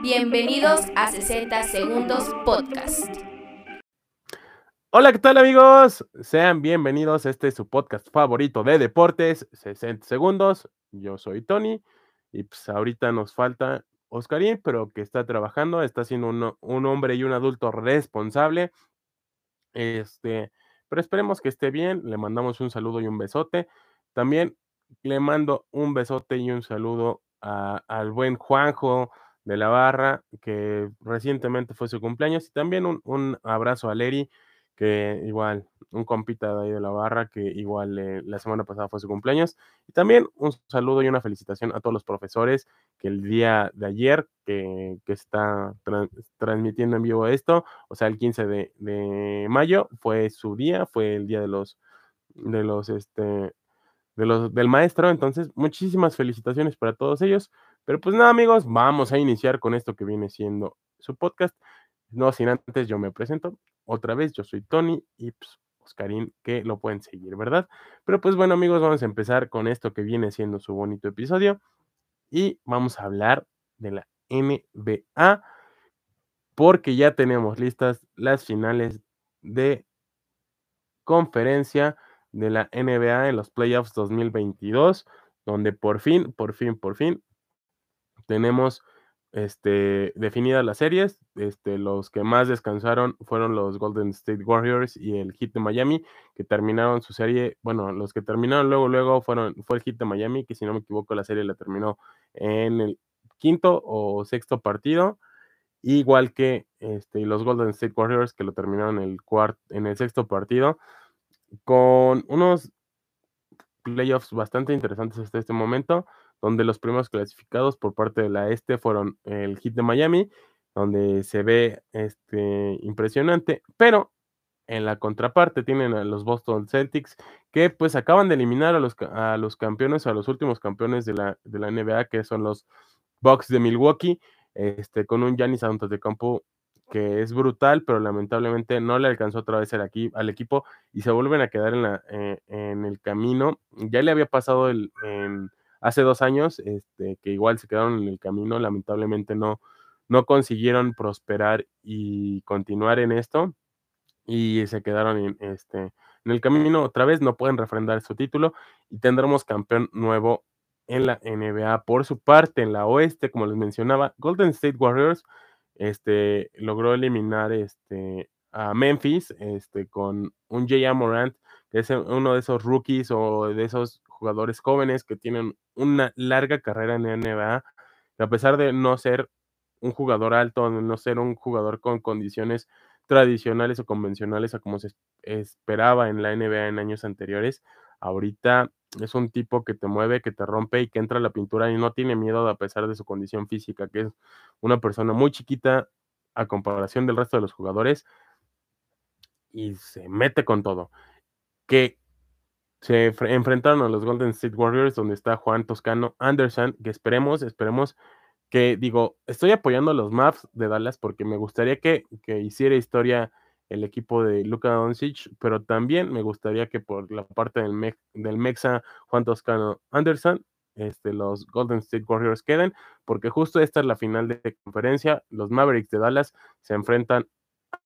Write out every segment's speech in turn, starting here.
Bienvenidos a 60 Segundos Podcast. Hola, ¿qué tal amigos? Sean bienvenidos este su podcast favorito de deportes, 60 Segundos. Yo soy Tony y pues ahorita nos falta Oscarín, pero que está trabajando, está siendo un, hombre y un adulto responsable. Este, pero esperemos que esté bien. Le mandamos un saludo y un besote. También le mando un besote y un saludo al buen Juanjo de la Barra, que recientemente fue su cumpleaños, y también un, un abrazo a Leri, que igual, un compita de ahí de la Barra, que igual eh, la semana pasada fue su cumpleaños, y también un saludo y una felicitación a todos los profesores que el día de ayer, que, que está tran- transmitiendo en vivo esto, o sea, el 15 de, de mayo, fue su día, fue el día de los, de los, este, de los, del maestro. Entonces, muchísimas felicitaciones para todos ellos. Pero pues nada, amigos, vamos a iniciar con esto que viene siendo su podcast. No sin antes, yo me presento. Otra vez, yo soy Tony y pues, Oscarín, que lo pueden seguir, ¿verdad? Pero pues bueno, amigos, vamos a empezar con esto que viene siendo su bonito episodio. Y vamos a hablar de la NBA, porque ya tenemos listas las finales de conferencia de la NBA en los playoffs 2022, donde por fin, por fin, por fin tenemos este, definidas las series. Este, los que más descansaron fueron los Golden State Warriors y el Heat de Miami, que terminaron su serie. Bueno, los que terminaron luego, luego fueron, fue el Heat de Miami, que si no me equivoco, la serie la terminó en el quinto o sexto partido. Igual que este, los Golden State Warriors, que lo terminaron en el, en el sexto partido con unos playoffs bastante interesantes hasta este momento, donde los primeros clasificados por parte de la este fueron el Heat de Miami, donde se ve este, impresionante, pero en la contraparte tienen a los Boston Celtics, que pues acaban de eliminar a los, a los campeones, a los últimos campeones de la, de la NBA, que son los Bucks de Milwaukee, este, con un Giannis Antetokounmpo que es brutal, pero lamentablemente no le alcanzó otra vez el aquí, al equipo y se vuelven a quedar en, la, eh, en el camino. Ya le había pasado el, hace dos años, este, que igual se quedaron en el camino, lamentablemente no, no consiguieron prosperar y continuar en esto y se quedaron en, este, en el camino otra vez, no pueden refrendar su título y tendremos campeón nuevo en la NBA. Por su parte, en la oeste, como les mencionaba, Golden State Warriors este, logró eliminar este, a Memphis este, con un J.A. Morant, que es uno de esos rookies o de esos jugadores jóvenes que tienen una larga carrera en la NBA, que a pesar de no ser un jugador alto, no ser un jugador con condiciones tradicionales o convencionales a como se esperaba en la NBA en años anteriores, ahorita es un tipo que te mueve, que te rompe y que entra a la pintura y no tiene miedo a pesar de su condición física, que es una persona muy chiquita a comparación del resto de los jugadores y se mete con todo. Que se enfrentaron a los Golden State Warriors, donde está Juan Toscano Anderson, que esperemos, esperemos que, digo, estoy apoyando a los Mavs de Dallas porque me gustaría que, que hiciera historia el equipo de Luka Doncic, pero también me gustaría que por la parte del, del Mexa Juan Toscano Anderson, este, los Golden State Warriors queden, porque justo esta es la final de conferencia. Los Mavericks de Dallas se enfrentan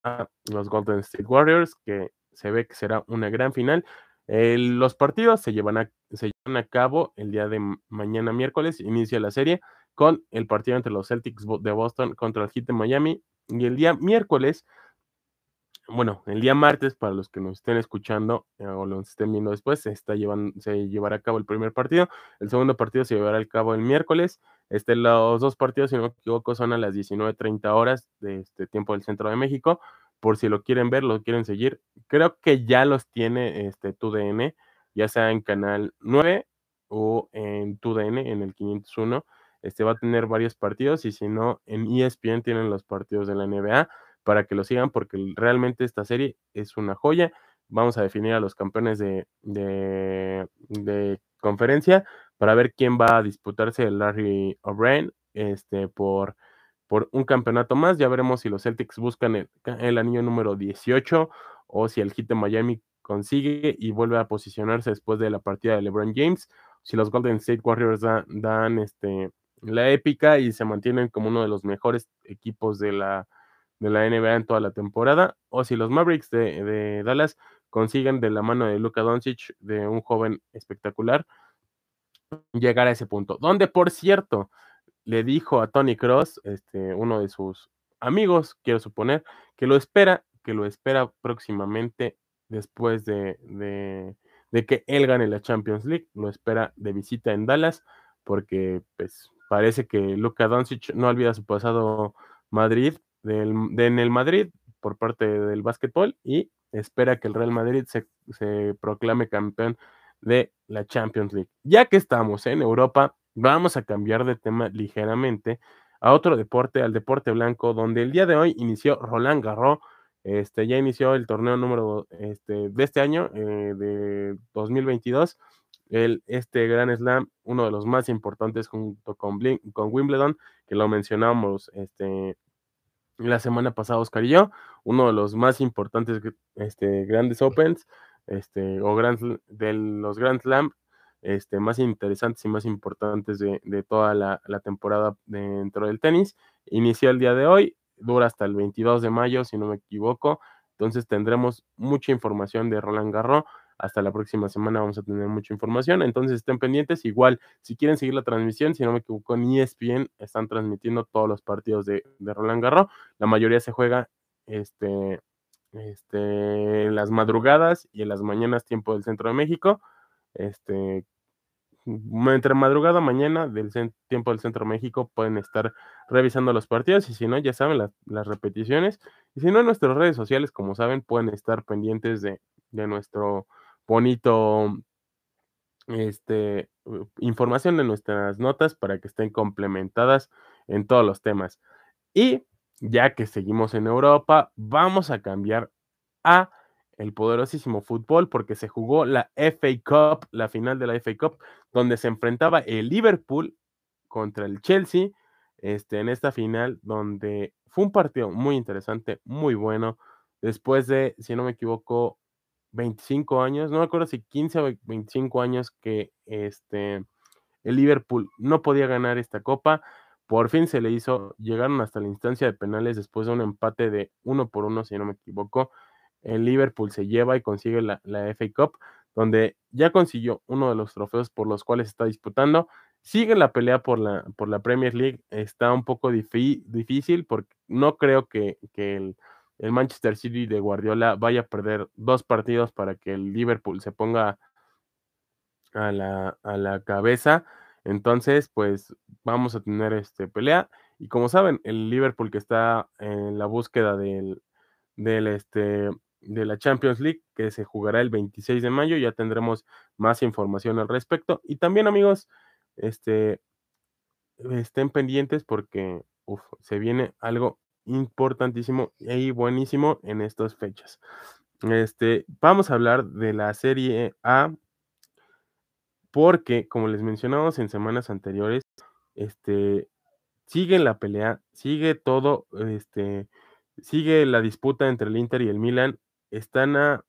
a los Golden State Warriors, que se ve que será una gran final. Eh, los partidos se llevan, a, se llevan a cabo el día de mañana miércoles, inicia la serie con el partido entre los Celtics de Boston contra el Heat de Miami y el día miércoles bueno, el día martes, para los que nos estén escuchando eh, o los estén viendo después, se, está llevando, se llevará a cabo el primer partido. El segundo partido se llevará a cabo el miércoles. Este, los dos partidos, si no me equivoco, son a las 19.30 horas de este tiempo del centro de México. Por si lo quieren ver, lo quieren seguir. Creo que ya los tiene este TUDN, ya sea en Canal 9 o en TUDN, en el 501. Este va a tener varios partidos y si no, en ESPN tienen los partidos de la NBA para que lo sigan porque realmente esta serie es una joya. Vamos a definir a los campeones de, de, de conferencia para ver quién va a disputarse el Larry O'Brien este, por, por un campeonato más. Ya veremos si los Celtics buscan el, anillo número 18 o si el Heat de Miami consigue y vuelve a posicionarse después de la partida de LeBron James. Si los Golden State Warriors da, dan este, la épica y se mantienen como uno de los mejores equipos de la, de la NBA en toda la temporada, o si los Mavericks de, de Dallas consiguen de la mano de Luka Doncic, de un joven espectacular, llegar a ese punto. Donde, por cierto, le dijo a Tony Cross, este, uno de sus amigos, quiero suponer, que lo espera, que lo espera próximamente después de, de, que él gane la Champions League, lo espera de visita en Dallas, porque pues parece que Luka Doncic no olvida su pasado Madrid, del, de, en el Madrid por parte del básquetbol y espera que el Real Madrid se, se proclame campeón de la Champions League. Ya que estamos en Europa, vamos a cambiar de tema ligeramente a otro deporte, al deporte blanco, donde el día de hoy inició Roland Garros. Este, ya inició el torneo número este, de este año, eh, de 2022. El, este Gran Slam, uno de los más importantes junto con, Blink, con Wimbledon, que lo mencionamos este, la semana pasada, Oscar y yo, uno de los más importantes este, grandes Opens este, o grand, de los Grand Slam este, más interesantes y más importantes de, de toda la, temporada dentro del tenis. Inició el día de hoy, dura hasta el 22 de mayo, si no me equivoco. Entonces tendremos mucha información de Roland Garros. Hasta la próxima semana vamos a tener mucha información. Entonces estén pendientes. Igual, si quieren seguir la transmisión, si no me equivoco, en ESPN están transmitiendo todos los partidos de, de Roland Garros. La mayoría se juega este, este, en las madrugadas y en las mañanas, tiempo del centro de México. Este, entre madrugada mañana del tiempo del centro México pueden estar revisando los partidos y si no, ya saben las, las repeticiones. Y si no, en nuestras redes sociales, como saben, pueden estar pendientes de, de nuestro bonito este, información de nuestras notas para que estén complementadas en todos los temas. Y ya que seguimos en Europa, vamos a cambiar a el poderosísimo fútbol porque se jugó la FA Cup, la final de la FA Cup, donde se enfrentaba el Liverpool contra el Chelsea, este, en esta final, donde fue un partido muy interesante, muy bueno, después de, si no me equivoco, 25 años, no me acuerdo si 15 o 25 años que este, el Liverpool no podía ganar esta copa, por fin se le hizo, llegaron hasta la instancia de penales después de un empate de uno por uno, si no me equivoco, el Liverpool se lleva y consigue la, FA Cup, donde ya consiguió uno de los trofeos por los cuales está disputando. Sigue la pelea por la, por la Premier League, está un poco difícil porque no creo que, que el, el, Manchester City de Guardiola vaya a perder dos partidos para que el Liverpool se ponga a la, a la cabeza. Entonces, pues vamos a tener este pelea. Y como saben, el Liverpool que está en la búsqueda del, del este de la Champions League que se jugará el 26 de mayo. Ya tendremos más información al respecto. Y también, amigos, este, estén pendientes porque se viene algo importantísimo y buenísimo en estas fechas. Este, vamos a hablar de la Serie A porque, como les mencionamos en semanas anteriores, este, sigue la pelea, sigue todo, este, sigue la disputa entre el Inter y el Milan están a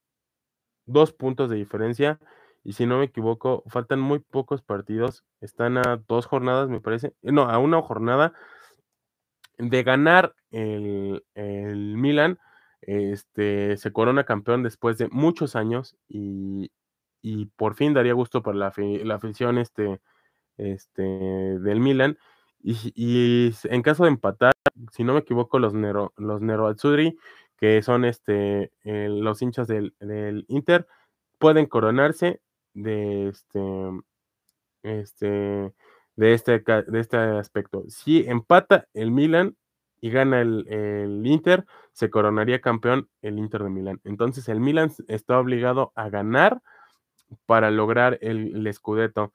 dos puntos de diferencia y si no me equivoco, faltan muy pocos partidos, están a dos jornadas, me parece, no, a una jornada de ganar el, el Milan, este, se corona campeón después de muchos años y, y por fin daría gusto para la, la afición este, este, del Milan. Y, y, en caso de empatar, si no me equivoco, los Nero, los Nero que son este, eh, los hinchas del, del, Inter, pueden coronarse de este, este, de este, de este aspecto. Si empata el Milan y gana el, el, Inter, se coronaría campeón el Inter de Milán. Entonces el Milan está obligado a ganar para lograr el, el.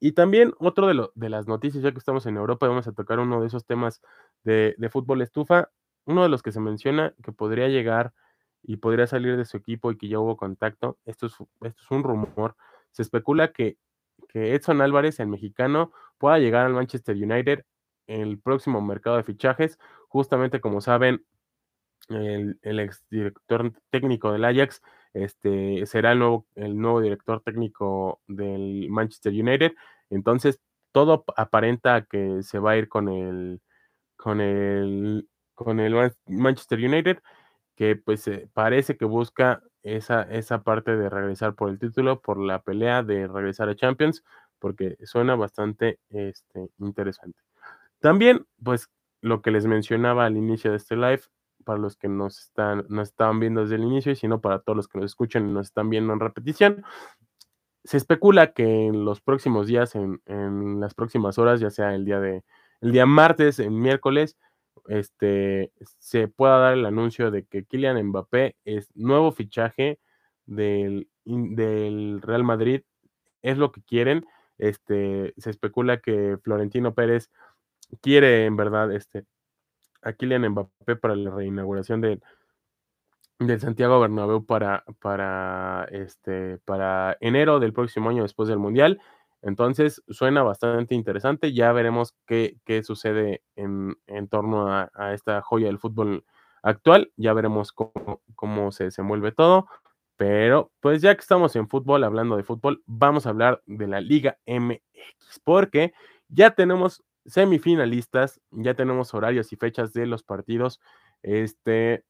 Y también otro de, lo, de, las noticias, ya que estamos en Europa, vamos a tocar uno de esos temas de, de fútbol estufa, uno de los que se menciona que podría llegar y podría salir de su equipo y que ya hubo contacto, esto es, un rumor, se especula que, que Edson Álvarez, el mexicano, pueda llegar al Manchester United en el próximo mercado de fichajes, justamente como saben, el, el exdirector técnico del Ajax este, será el nuevo, el nuevo director técnico del Manchester United. Entonces, todo aparenta que se va a ir con el, con el, con el Manchester United, que pues eh, parece que busca esa, esa parte de regresar por el título, por la pelea de regresar a Champions, porque suena bastante este, interesante. También, pues, lo que les mencionaba al inicio de este live, para los que nos están, nos estaban viendo desde el inicio, y si no, para todos los que nos escuchan y nos están viendo en repetición, se especula que en los próximos días, en, en, las próximas horas, ya sea el día de el día martes, el miércoles, este, se pueda dar el anuncio de que Kylian Mbappé es nuevo fichaje del, del Real Madrid, es lo que quieren. Este, se especula que Florentino Pérez quiere en verdad este, a Kylian Mbappé para la reinauguración de, del Santiago Bernabéu para, para, este, para enero del próximo año después del Mundial. Entonces suena bastante interesante. Ya veremos qué, qué sucede en, en torno a, esta joya del fútbol actual. Ya veremos cómo, cómo se desenvuelve todo. Pero pues ya que estamos en fútbol, hablando de fútbol, vamos a hablar de la Liga MX, porque ya tenemos semifinalistas, ya tenemos horarios y fechas de los partidos. Este,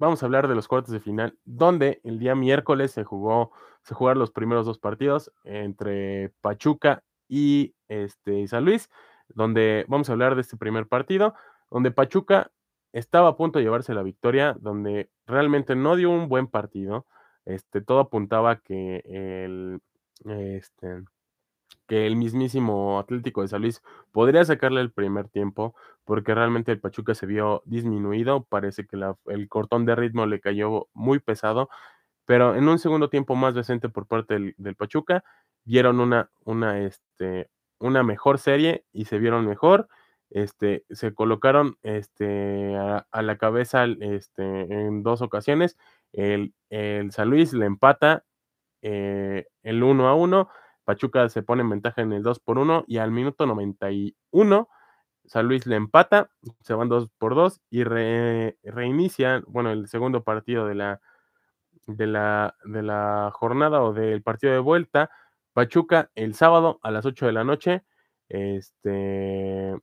vamos a hablar de los cuartos de final, donde el día miércoles se jugó, se jugaron los primeros dos partidos entre Pachuca y este, San Luis, donde vamos a hablar de este primer partido, donde Pachuca estaba a punto de llevarse la victoria, donde realmente no dio un buen partido. Este, todo apuntaba que el, este, que el mismísimo Atlético de San Luis podría sacarle el primer tiempo, porque realmente el Pachuca se vio disminuido, parece que el cortón de ritmo le cayó muy pesado, pero en un segundo tiempo más decente por parte del, Pachuca, vieron una, una, este, una mejor serie y se vieron mejor, este, se colocaron este, a, a la cabeza este, en dos ocasiones, el, el San Luis le empata eh, el 1 a 1, Pachuca se pone en ventaja en el 2 por 1 y al minuto 91 San Luis le empata, se van 2 por 2 y re, reinicia, bueno, el segundo partido de la, de, la, de la jornada o del partido de vuelta. Pachuca el sábado a las 8 de la noche. Este.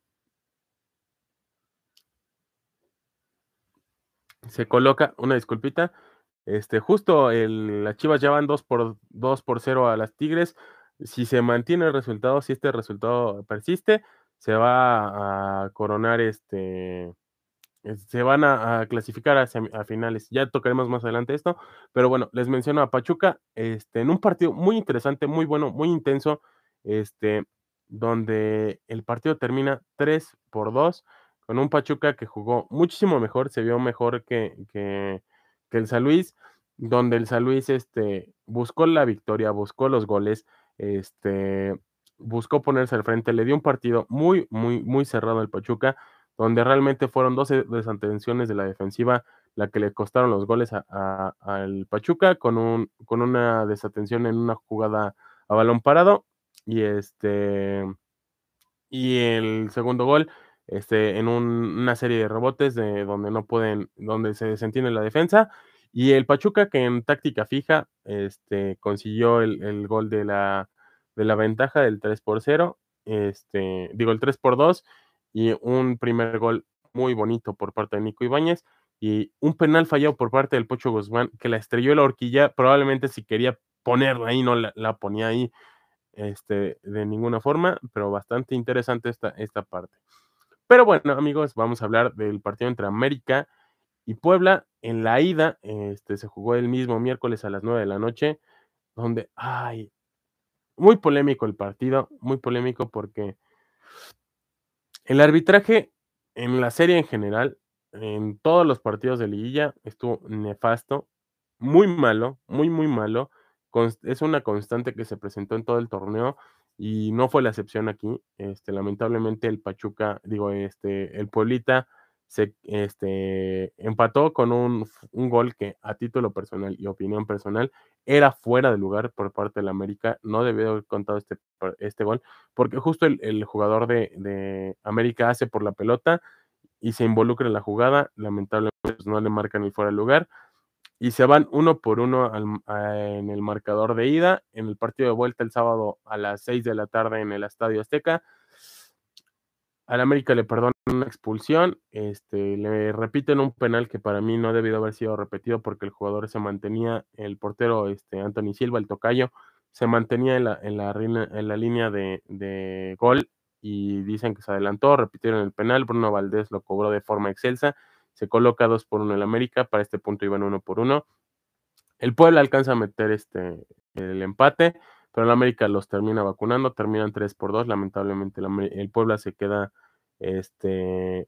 Se coloca, una disculpita. Este, justo el, las Chivas ya van 2 por, 2 por 0 a las Tigres si se mantiene el resultado, si este resultado persiste, se va a coronar este, se van a, clasificar a, a, finales. Ya tocaremos más adelante esto, pero bueno, les menciono a Pachuca, este, en un partido muy interesante, muy bueno, muy intenso, este, donde el partido termina 3 por 2, con un Pachuca que jugó muchísimo mejor, se vio mejor que, que, que el San Luis, donde el San Luis este, buscó la victoria, buscó los goles, este, buscó ponerse al frente, le dio un partido muy, muy, muy cerrado al Pachuca, donde realmente fueron 12 desatenciones de la defensiva la que le costaron los goles al Pachuca, con, un, con una desatención en una jugada a balón parado, y este, y el segundo gol, este, en un, una serie de rebotes de donde no pueden, donde se desentiende la defensa, y el Pachuca, que en táctica fija, este, consiguió el, el gol de la, de la ventaja del 3 por 0, este, digo, el 3 por 2, y un primer gol muy bonito por parte de Nico Ibáñez, y un penal fallado por parte del Pocho Guzmán, que la estrelló la horquilla, probablemente si quería ponerla ahí, no la, la ponía ahí este, de ninguna forma, pero bastante interesante esta, esta parte. Pero bueno, amigos, vamos a hablar del partido entre América y Puebla, en la ida, este, se jugó el mismo miércoles a las 9 de la noche, donde, ay, muy polémico el partido, muy polémico porque el arbitraje en la serie en general, en todos los partidos de liguilla, estuvo nefasto, muy malo, muy, muy malo. Es una constante que se presentó en todo el torneo y no fue la excepción aquí. Este, lamentablemente el Pachuca, digo, este, el Pueblita se este, empató con un, un, gol que a título personal y opinión personal era fuera de lugar por parte de la América. No debió haber contado este, este gol, porque justo el, el jugador de, de, América hace por la pelota y se involucra en la jugada. Lamentablemente pues, no le marcan ni fuera de lugar. y se van uno por uno en el marcador de ida. En el partido de vuelta el sábado a las 6 de la tarde en el Estadio Azteca. Al América le perdonan una expulsión, este, le repiten un penal que para mí no ha debido haber sido repetido porque el jugador se mantenía, el portero este, Anthony Silva, el tocayo, se mantenía en la, en la, línea de, de, gol y dicen que se adelantó, repitieron el penal, Bruno Valdés lo cobró de forma excelsa se coloca 2 por 1 el América, para este punto iban 1 por 1. El Puebla alcanza a meter este, el empate, pero el América los termina vacunando, terminan 3 por 2, lamentablemente el, Puebla se queda este,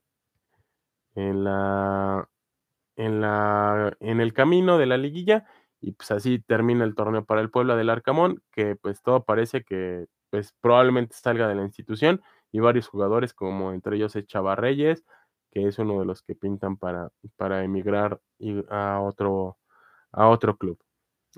en la en la en el camino de la liguilla y pues así termina el torneo para el Puebla del Arcamón, que pues todo parece que pues probablemente salga de la institución y varios jugadores como entre ellos Chava Reyes, que es uno de los que pintan para, para emigrar a otro, a otro club.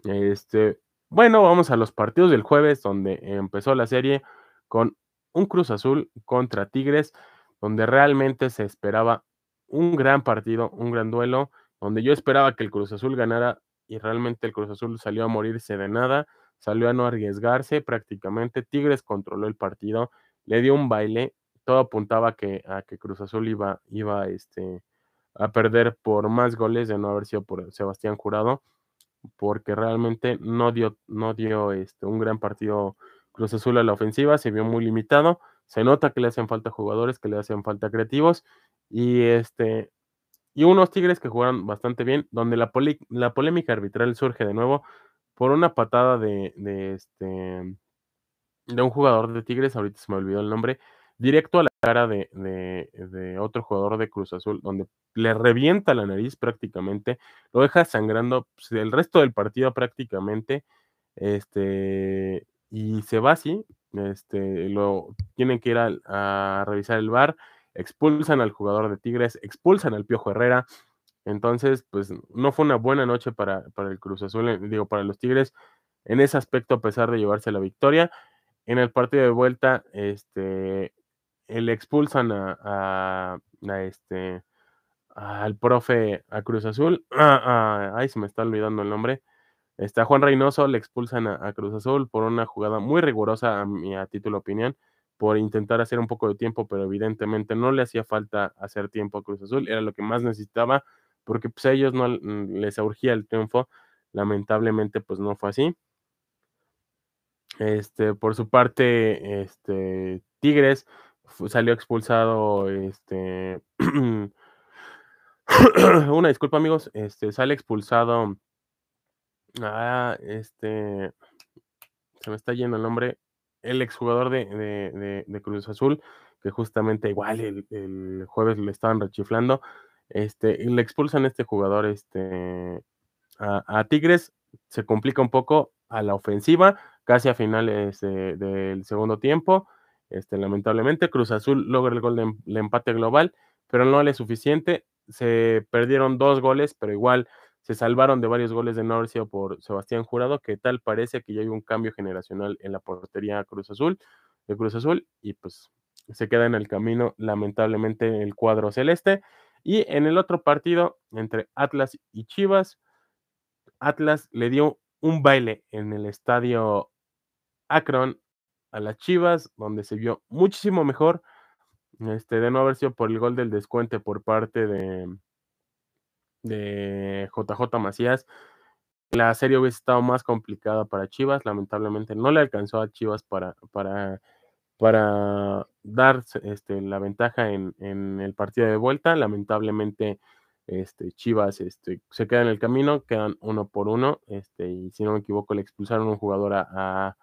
Este, bueno, vamos a los partidos del jueves, donde empezó la serie con un Cruz Azul contra Tigres, donde realmente se esperaba un gran partido, un gran duelo, donde yo esperaba que el Cruz Azul ganara y realmente el Cruz Azul salió a morirse de nada, salió a no arriesgarse prácticamente, Tigres controló el partido, le dio un baile, todo apuntaba que, a que Cruz Azul iba, iba este, a perder por más goles de no haber sido por Sebastián Jurado, porque realmente no dio, no dio este, un gran partido Cruz Azul a la ofensiva, se vio muy limitado, se nota que le hacen falta jugadores, que le hacen falta creativos, y este y unos Tigres que jugaron bastante bien, donde la, la polémica arbitral surge de nuevo por una patada de, de, este, de un jugador de Tigres, ahorita se me olvidó el nombre, directo a la cara de, otro jugador de Cruz Azul, donde le revienta la nariz prácticamente, lo deja sangrando pues, el resto del partido prácticamente, este, y se va así, este, lo tienen que ir a, revisar el bar, expulsan al jugador de Tigres, expulsan al Piojo Herrera, entonces, pues no fue una buena noche para, para el Cruz Azul, eh, digo, para los Tigres, en ese aspecto, a pesar de llevarse la victoria. En el partido de vuelta, este, le expulsan a, este al profe a Cruz Azul. Ah, ay, se me está olvidando el nombre. Está Juan Reynoso, le expulsan a, Cruz Azul por una jugada muy rigurosa, a mi a título opinión, por intentar hacer un poco de tiempo, pero evidentemente no le hacía falta hacer tiempo a Cruz Azul, era lo que más necesitaba, porque pues a ellos no les urgía el triunfo. Lamentablemente, pues no fue así. Este, por su parte, este, Tigres salió expulsado, este, una disculpa amigos, este, sale expulsado, ah, este, se me está yendo el nombre, el exjugador de, de, Cruz Azul, que justamente igual el, jueves le estaban rechiflando, este, y le expulsan a este jugador, este, a, Tigres, se complica un poco a la ofensiva, casi a finales del segundo tiempo, este, lamentablemente, Cruz Azul logra el gol de empate global, pero no le es suficiente. Se perdieron dos goles, pero igual se salvaron de varios goles de no por Sebastián Jurado, que tal parece que ya hay un cambio generacional en la portería Cruz Azul, de Cruz Azul, y pues se queda en el camino, lamentablemente, el cuadro celeste. Y en el otro partido, entre Atlas y Chivas, Atlas le dio un baile en el estadio Akron a las Chivas, donde se vio muchísimo mejor, este, de no haber sido por el gol del descuente por parte de, de JJ Macías. La serie hubiese estado más complicada para Chivas, lamentablemente no le alcanzó a Chivas para, para, para dar este, la ventaja en, en, el partido de vuelta. Lamentablemente, este, Chivas este, se queda en el camino, quedan uno por uno, este, y si no me equivoco, le expulsaron un jugador a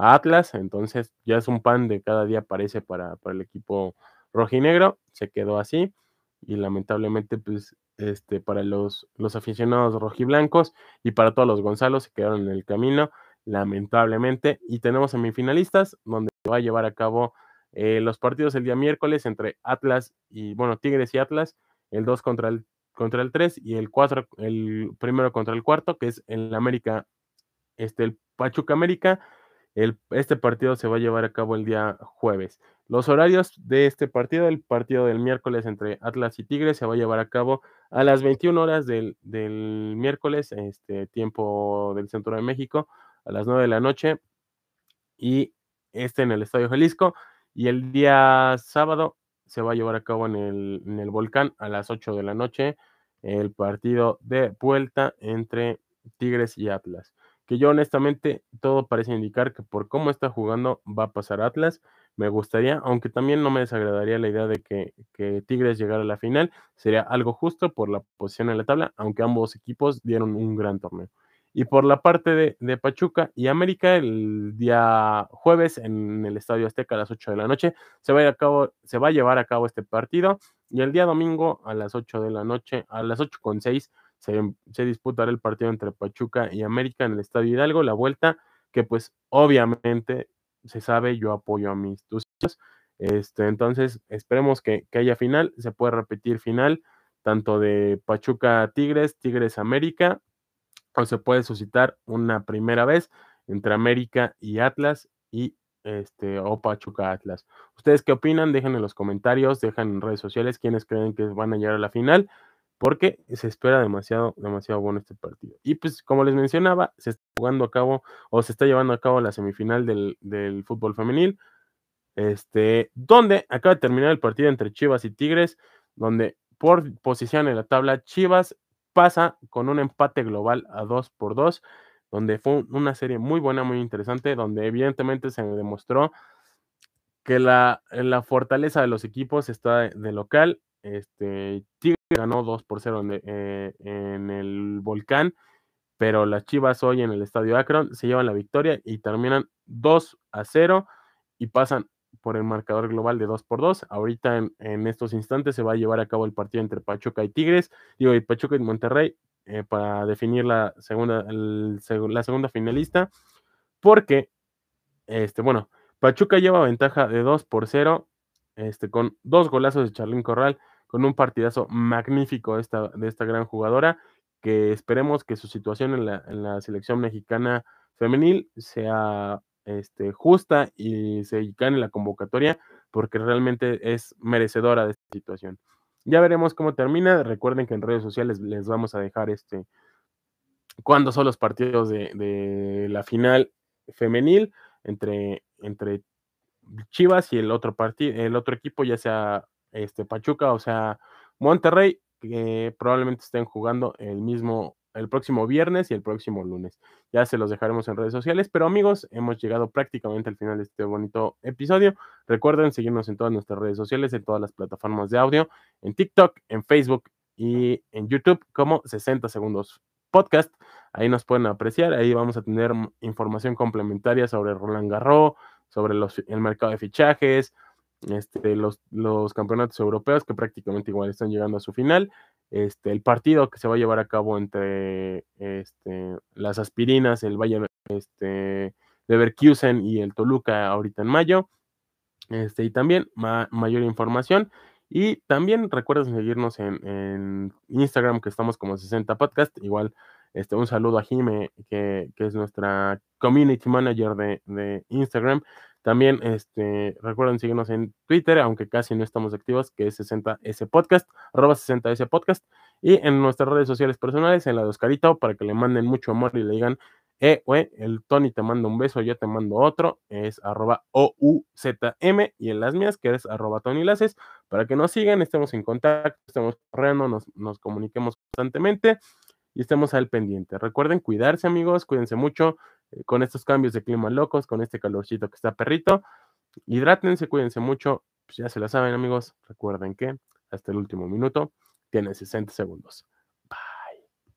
Atlas, entonces ya es un pan de cada día parece para, para el equipo rojinegro, se quedó así y lamentablemente pues este para los, los aficionados rojiblancos y para todos los Gonzalos se quedaron en el camino, lamentablemente, y tenemos semifinalistas donde va a llevar a cabo eh, los partidos el día miércoles entre Atlas y, bueno, Tigres y Atlas, el 2 contra el, contra el 3 y el 4, el primero contra el cuarto, que es el América, este, el Pachuca América este partido se va a llevar a cabo el día jueves. Los horarios de este partido, el partido del miércoles entre Atlas y Tigres se va a llevar a cabo a las 21 horas del, del miércoles, este tiempo del centro de México, a las 9 de la noche, y este en el Estadio Jalisco. Y el día sábado se va a llevar a cabo en el, en el Volcán a las 8 de la noche el partido de vuelta entre Tigres y Atlas que yo honestamente todo parece indicar que por cómo está jugando va a pasar Atlas. Me gustaría, aunque también no me desagradaría la idea de que, que, Tigres llegara a la final. Sería algo justo por la posición en la tabla, aunque ambos equipos dieron un gran torneo. Y por la parte de, de, Pachuca y América, el día jueves en el Estadio Azteca a las 8 de la noche, se va a, a cabo, se va a llevar a cabo este partido. Y el día domingo a las 8 de la noche, a las 8 con 6, se, disputará el partido entre Pachuca y América en el Estadio Hidalgo, la vuelta, que pues obviamente se sabe, yo apoyo a mis instituciones. Este, entonces, esperemos que, que haya final, se puede repetir final, tanto de Pachuca Tigres, Tigres América, o se puede suscitar una primera vez entre América y Atlas y este o Pachuca Atlas. ¿Ustedes qué opinan? Dejen en los comentarios, dejan en redes sociales quienes creen que van a llegar a la final porque se espera demasiado, demasiado bueno este partido. Y pues, como les mencionaba, se está jugando a cabo o se está llevando a cabo la semifinal del, del fútbol femenil, este, donde acaba de terminar el partido entre Chivas y Tigres, donde por posición en la tabla, Chivas pasa con un empate global a 2 por 2, donde fue una serie muy buena, muy interesante, donde evidentemente se demostró que la, la fortaleza de los equipos está de local. Este, Tigres ganó 2 por 0 eh, en, el Volcán, pero las Chivas hoy en el Estadio Akron se llevan la victoria y terminan 2 a 0 y pasan por el marcador global de 2 por 2. Ahorita en, estos instantes se va a llevar a cabo el partido entre Pachuca y Tigres, digo, y Pachuca y Monterrey eh, para definir la segunda, la segunda finalista, porque, este, bueno, Pachuca lleva ventaja de 2 por 0, este, con dos golazos de Charlín Corral con un partidazo magnífico esta, de esta gran jugadora, que esperemos que su situación en la, selección mexicana femenil sea este, justa y se gane la convocatoria, porque realmente es merecedora de esta situación. Ya veremos cómo termina. Recuerden que en redes sociales les vamos a dejar este cuándo son los partidos de, de la final femenil entre, entre Chivas y el otro partido, el otro equipo, ya sea este, Pachuca, o sea, Monterrey, que probablemente estén jugando el mismo, el próximo viernes y el próximo lunes. Ya se los dejaremos en redes sociales, pero amigos, hemos llegado prácticamente al final de este bonito episodio. Recuerden seguirnos en todas nuestras redes sociales, en todas las plataformas de audio, en TikTok, en Facebook y en YouTube como 60 segundos podcast. Ahí nos pueden apreciar, ahí vamos a tener información complementaria sobre Roland Garros, sobre los, el mercado de fichajes, este, los, los campeonatos europeos que prácticamente igual están llegando a su final. Este, el partido que se va a llevar a cabo entre este, las aspirinas, el Bayern este, Leverkusen y el Toluca ahorita en mayo. Este, y también mayor información. Y también recuerden seguirnos en, Instagram, que estamos como 60 Podcast. Igual, este, un saludo a Jime, que, que es nuestra community manager de, de Instagram. También este, recuerden seguirnos en Twitter, aunque casi no estamos activos, que es 60S Podcast, arroba 60S Podcast, y en nuestras redes sociales personales, en la de Oscarito, para que le manden mucho amor y le digan, eh, güey, el Tony te manda un beso, yo te mando otro, es arroba OUZM, y en las mías, que es arroba Tony Laces, para que nos sigan, estemos en contacto, estemos corriendo, nos, nos comuniquemos constantemente y estemos al pendiente. Recuerden cuidarse, amigos, cuídense mucho eh, con estos cambios de clima locos, con este calorcito que está perrito. Hidrátense, cuídense mucho. Pues ya se la saben, amigos. Recuerden que hasta el último minuto tiene 60 segundos.